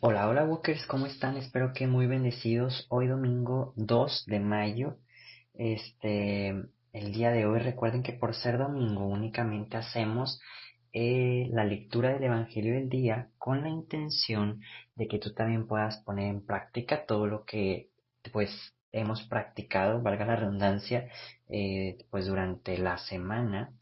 Hola, hola Walkers, ¿cómo están? Espero que muy bendecidos. Hoy domingo 2 de mayo, este, el día de hoy recuerden que por ser domingo únicamente hacemos eh, la lectura del Evangelio del día con la intención de que tú también puedas poner en práctica todo lo que pues hemos practicado, valga la redundancia, eh, pues durante la semana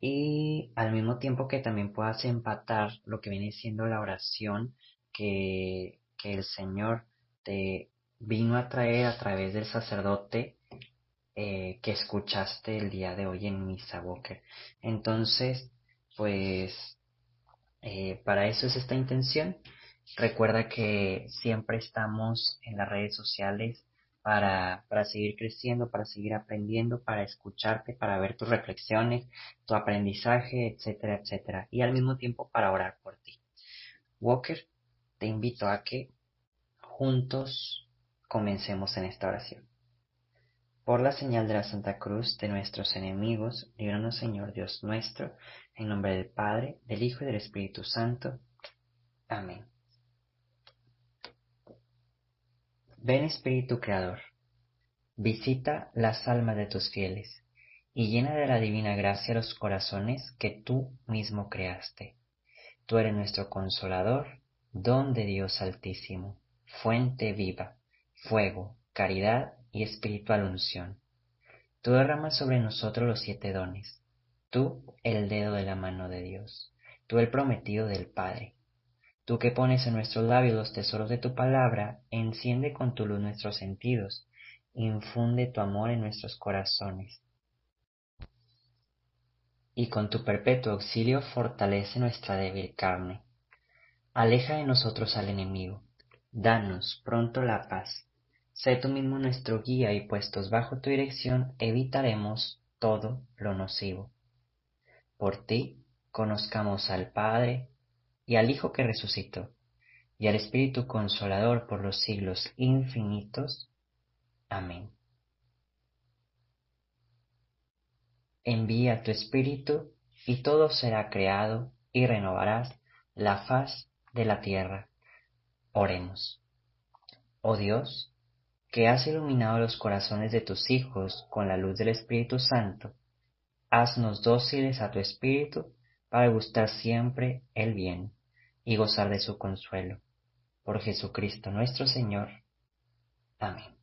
y al mismo tiempo que también puedas empatar lo que viene siendo la oración que, que el Señor te vino a traer a través del sacerdote eh, que escuchaste el día de hoy en Misa Walker. Entonces, pues eh, para eso es esta intención. Recuerda que siempre estamos en las redes sociales para, para seguir creciendo, para seguir aprendiendo, para escucharte, para ver tus reflexiones, tu aprendizaje, etcétera, etcétera. Y al mismo tiempo para orar por ti. Walker, te invito a que juntos comencemos en esta oración. Por la señal de la Santa Cruz de nuestros enemigos, líbranos Señor Dios nuestro, en nombre del Padre, del Hijo y del Espíritu Santo. Amén. Ven Espíritu Creador, visita las almas de tus fieles, y llena de la divina gracia los corazones que tú mismo creaste. Tú eres nuestro consolador, don de Dios altísimo, fuente viva, fuego, caridad y espiritual unción. Tú derramas sobre nosotros los siete dones, tú el dedo de la mano de Dios, tú el prometido del Padre. Tú que pones en nuestros labios los tesoros de tu palabra, enciende con tu luz nuestros sentidos, infunde tu amor en nuestros corazones. Y con tu perpetuo auxilio fortalece nuestra débil carne. Aleja de nosotros al enemigo, danos pronto la paz. Sé tú mismo nuestro guía y puestos bajo tu dirección evitaremos todo lo nocivo. Por ti conozcamos al Padre y al Hijo que resucitó, y al Espíritu Consolador por los siglos infinitos. Amén. Envía tu Espíritu, y todo será creado, y renovarás la faz de la tierra. Oremos. Oh Dios, que has iluminado los corazones de tus hijos con la luz del Espíritu Santo, haznos dóciles a tu Espíritu para gustar siempre el bien y gozar de su consuelo. Por Jesucristo nuestro Señor. Amén.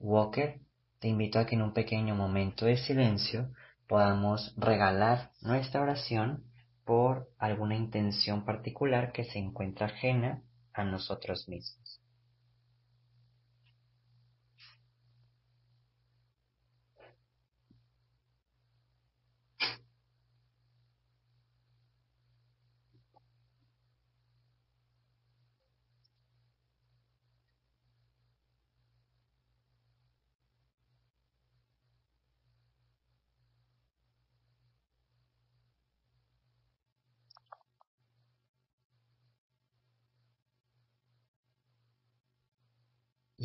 Walker, te invito a que en un pequeño momento de silencio podamos regalar nuestra oración por alguna intención particular que se encuentra ajena a nosotros mismos.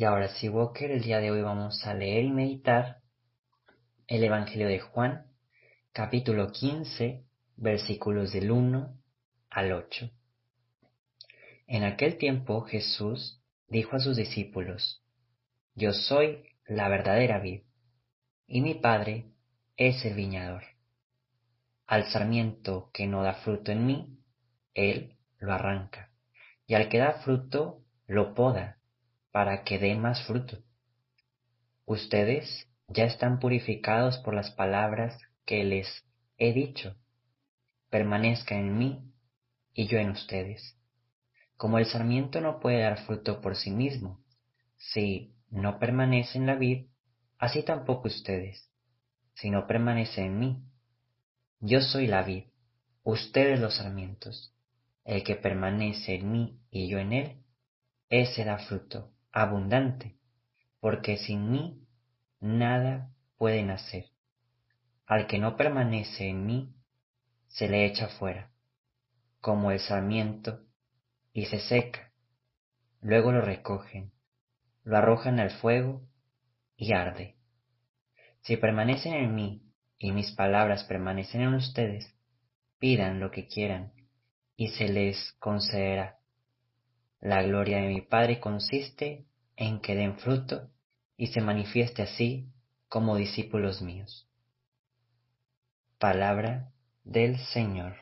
Y ahora sí, Walker, el día de hoy vamos a leer y meditar el Evangelio de Juan, capítulo 15, versículos del 1 al 8. En aquel tiempo Jesús dijo a sus discípulos, Yo soy la verdadera vid, y mi Padre es el viñador. Al sarmiento que no da fruto en mí, Él lo arranca, y al que da fruto, lo poda para que dé más fruto. Ustedes ya están purificados por las palabras que les he dicho. Permanezcan en mí y yo en ustedes. Como el sarmiento no puede dar fruto por sí mismo, si no permanece en la vid, así tampoco ustedes, si no permanecen en mí. Yo soy la vid, ustedes los sarmientos. El que permanece en mí y yo en él, ese da fruto abundante, porque sin mí nada pueden hacer. Al que no permanece en mí, se le echa fuera, como el sarmiento, y se seca. Luego lo recogen, lo arrojan al fuego y arde. Si permanecen en mí y mis palabras permanecen en ustedes, pidan lo que quieran y se les concederá. La gloria de mi Padre consiste en que den fruto y se manifieste así como discípulos míos. Palabra del Señor.